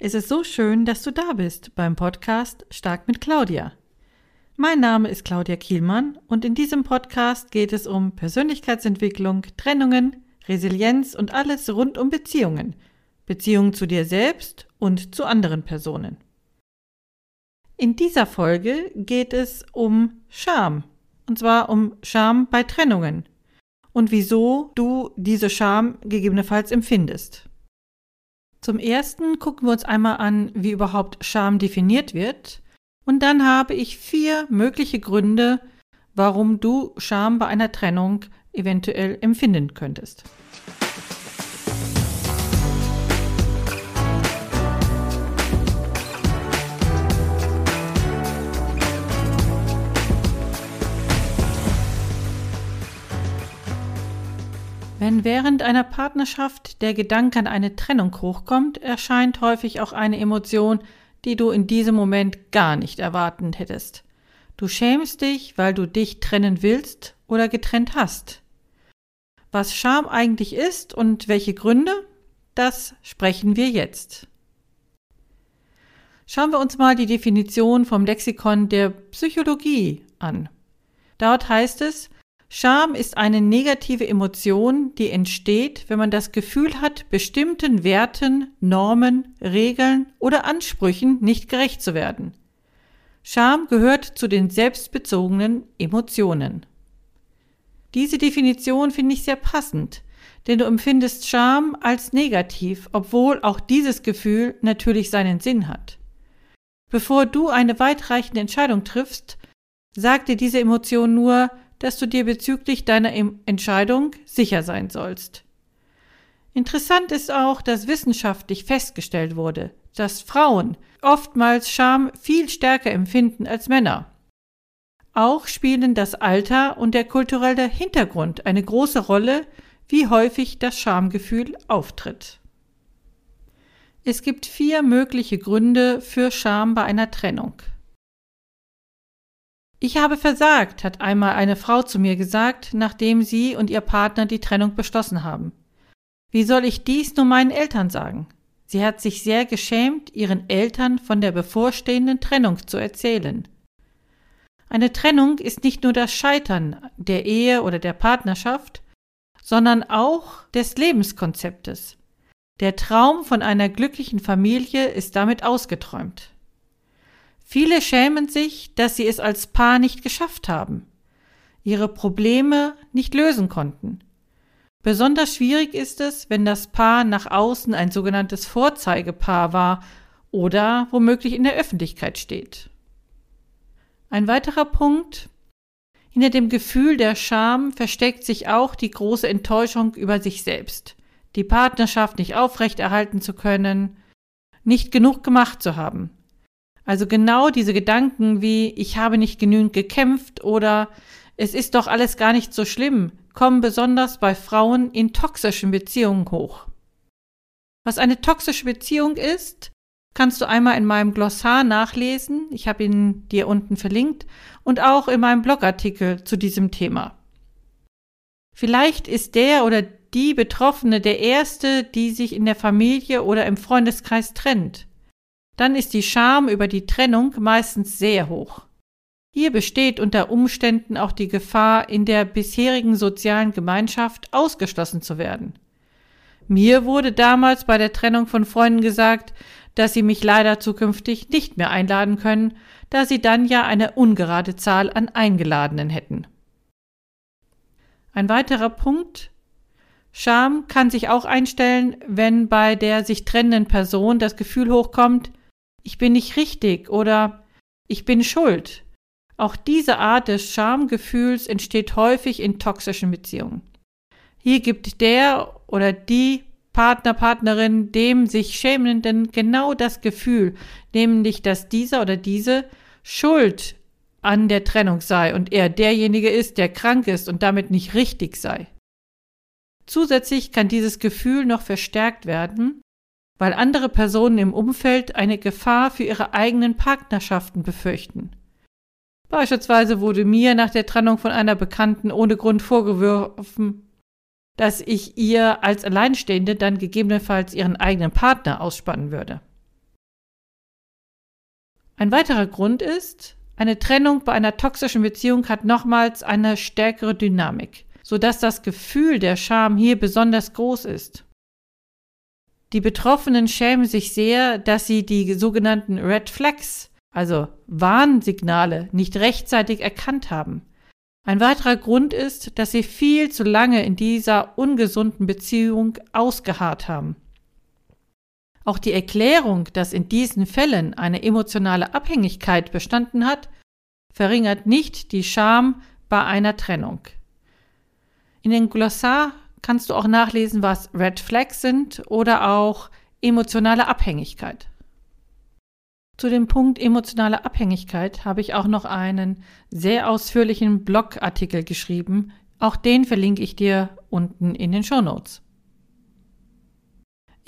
Es ist so schön, dass du da bist beim Podcast Stark mit Claudia. Mein Name ist Claudia Kielmann und in diesem Podcast geht es um Persönlichkeitsentwicklung, Trennungen, Resilienz und alles rund um Beziehungen. Beziehungen zu dir selbst und zu anderen Personen. In dieser Folge geht es um Scham. Und zwar um Scham bei Trennungen. Und wieso du diese Scham gegebenenfalls empfindest. Zum ersten gucken wir uns einmal an, wie überhaupt Scham definiert wird. Und dann habe ich vier mögliche Gründe, warum du Scham bei einer Trennung eventuell empfinden könntest. Wenn während einer Partnerschaft der Gedanke an eine Trennung hochkommt, erscheint häufig auch eine Emotion, die du in diesem Moment gar nicht erwarten hättest. Du schämst dich, weil du dich trennen willst oder getrennt hast. Was Scham eigentlich ist und welche Gründe, das sprechen wir jetzt. Schauen wir uns mal die Definition vom Lexikon der Psychologie an. Dort heißt es, Scham ist eine negative Emotion, die entsteht, wenn man das Gefühl hat, bestimmten Werten, Normen, Regeln oder Ansprüchen nicht gerecht zu werden. Scham gehört zu den selbstbezogenen Emotionen. Diese Definition finde ich sehr passend, denn du empfindest Scham als negativ, obwohl auch dieses Gefühl natürlich seinen Sinn hat. Bevor du eine weitreichende Entscheidung triffst, sagt dir diese Emotion nur, dass du dir bezüglich deiner Entscheidung sicher sein sollst. Interessant ist auch, dass wissenschaftlich festgestellt wurde, dass Frauen oftmals Scham viel stärker empfinden als Männer. Auch spielen das Alter und der kulturelle Hintergrund eine große Rolle, wie häufig das Schamgefühl auftritt. Es gibt vier mögliche Gründe für Scham bei einer Trennung. Ich habe versagt, hat einmal eine Frau zu mir gesagt, nachdem sie und ihr Partner die Trennung beschlossen haben. Wie soll ich dies nur meinen Eltern sagen? Sie hat sich sehr geschämt, ihren Eltern von der bevorstehenden Trennung zu erzählen. Eine Trennung ist nicht nur das Scheitern der Ehe oder der Partnerschaft, sondern auch des Lebenskonzeptes. Der Traum von einer glücklichen Familie ist damit ausgeträumt. Viele schämen sich, dass sie es als Paar nicht geschafft haben, ihre Probleme nicht lösen konnten. Besonders schwierig ist es, wenn das Paar nach außen ein sogenanntes Vorzeigepaar war oder womöglich in der Öffentlichkeit steht. Ein weiterer Punkt hinter dem Gefühl der Scham versteckt sich auch die große Enttäuschung über sich selbst, die Partnerschaft nicht aufrechterhalten zu können, nicht genug gemacht zu haben, also genau diese Gedanken wie ich habe nicht genügend gekämpft oder es ist doch alles gar nicht so schlimm, kommen besonders bei Frauen in toxischen Beziehungen hoch. Was eine toxische Beziehung ist, kannst du einmal in meinem Glossar nachlesen. Ich habe ihn dir unten verlinkt und auch in meinem Blogartikel zu diesem Thema. Vielleicht ist der oder die Betroffene der Erste, die sich in der Familie oder im Freundeskreis trennt dann ist die Scham über die Trennung meistens sehr hoch. Hier besteht unter Umständen auch die Gefahr, in der bisherigen sozialen Gemeinschaft ausgeschlossen zu werden. Mir wurde damals bei der Trennung von Freunden gesagt, dass sie mich leider zukünftig nicht mehr einladen können, da sie dann ja eine ungerade Zahl an Eingeladenen hätten. Ein weiterer Punkt Scham kann sich auch einstellen, wenn bei der sich trennenden Person das Gefühl hochkommt, ich bin nicht richtig oder ich bin schuld. Auch diese Art des Schamgefühls entsteht häufig in toxischen Beziehungen. Hier gibt der oder die Partner, Partnerin dem sich Schämenden genau das Gefühl, nämlich dass dieser oder diese schuld an der Trennung sei und er derjenige ist, der krank ist und damit nicht richtig sei. Zusätzlich kann dieses Gefühl noch verstärkt werden, weil andere Personen im Umfeld eine Gefahr für ihre eigenen Partnerschaften befürchten. Beispielsweise wurde mir nach der Trennung von einer Bekannten ohne Grund vorgeworfen, dass ich ihr als Alleinstehende dann gegebenenfalls ihren eigenen Partner ausspannen würde. Ein weiterer Grund ist, eine Trennung bei einer toxischen Beziehung hat nochmals eine stärkere Dynamik, sodass das Gefühl der Scham hier besonders groß ist. Die Betroffenen schämen sich sehr, dass sie die sogenannten Red Flags, also Warnsignale, nicht rechtzeitig erkannt haben. Ein weiterer Grund ist, dass sie viel zu lange in dieser ungesunden Beziehung ausgeharrt haben. Auch die Erklärung, dass in diesen Fällen eine emotionale Abhängigkeit bestanden hat, verringert nicht die Scham bei einer Trennung. In den Glossar kannst du auch nachlesen, was Red Flags sind oder auch emotionale Abhängigkeit. Zu dem Punkt emotionale Abhängigkeit habe ich auch noch einen sehr ausführlichen Blogartikel geschrieben. Auch den verlinke ich dir unten in den Show Notes.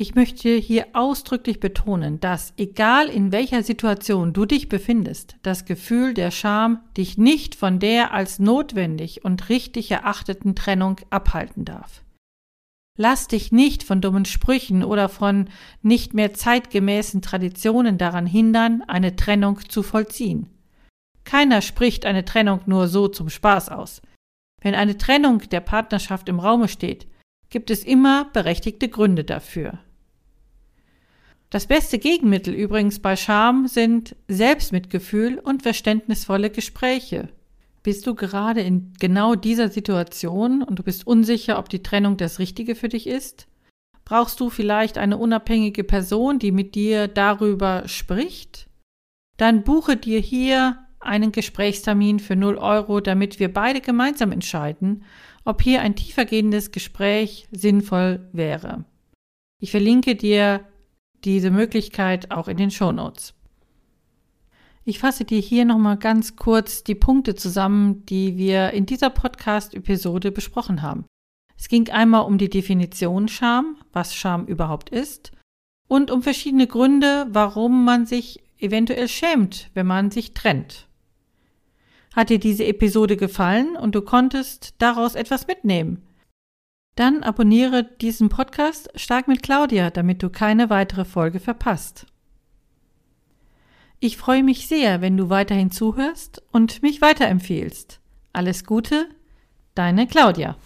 Ich möchte hier ausdrücklich betonen, dass egal in welcher Situation du dich befindest, das Gefühl der Scham dich nicht von der als notwendig und richtig erachteten Trennung abhalten darf. Lass dich nicht von dummen Sprüchen oder von nicht mehr zeitgemäßen Traditionen daran hindern, eine Trennung zu vollziehen. Keiner spricht eine Trennung nur so zum Spaß aus. Wenn eine Trennung der Partnerschaft im Raume steht, gibt es immer berechtigte Gründe dafür. Das beste Gegenmittel übrigens bei Scham sind Selbstmitgefühl und verständnisvolle Gespräche. Bist du gerade in genau dieser Situation und du bist unsicher, ob die Trennung das Richtige für dich ist? Brauchst du vielleicht eine unabhängige Person, die mit dir darüber spricht? Dann buche dir hier einen Gesprächstermin für 0 Euro, damit wir beide gemeinsam entscheiden, ob hier ein tiefergehendes Gespräch sinnvoll wäre. Ich verlinke dir diese Möglichkeit auch in den Shownotes. Ich fasse dir hier nochmal ganz kurz die Punkte zusammen, die wir in dieser Podcast-Episode besprochen haben. Es ging einmal um die Definition Scham, was Scham überhaupt ist, und um verschiedene Gründe, warum man sich eventuell schämt, wenn man sich trennt. Hat dir diese Episode gefallen und du konntest daraus etwas mitnehmen? Dann abonniere diesen Podcast Stark mit Claudia, damit du keine weitere Folge verpasst. Ich freue mich sehr, wenn du weiterhin zuhörst und mich weiterempfehlst. Alles Gute, deine Claudia.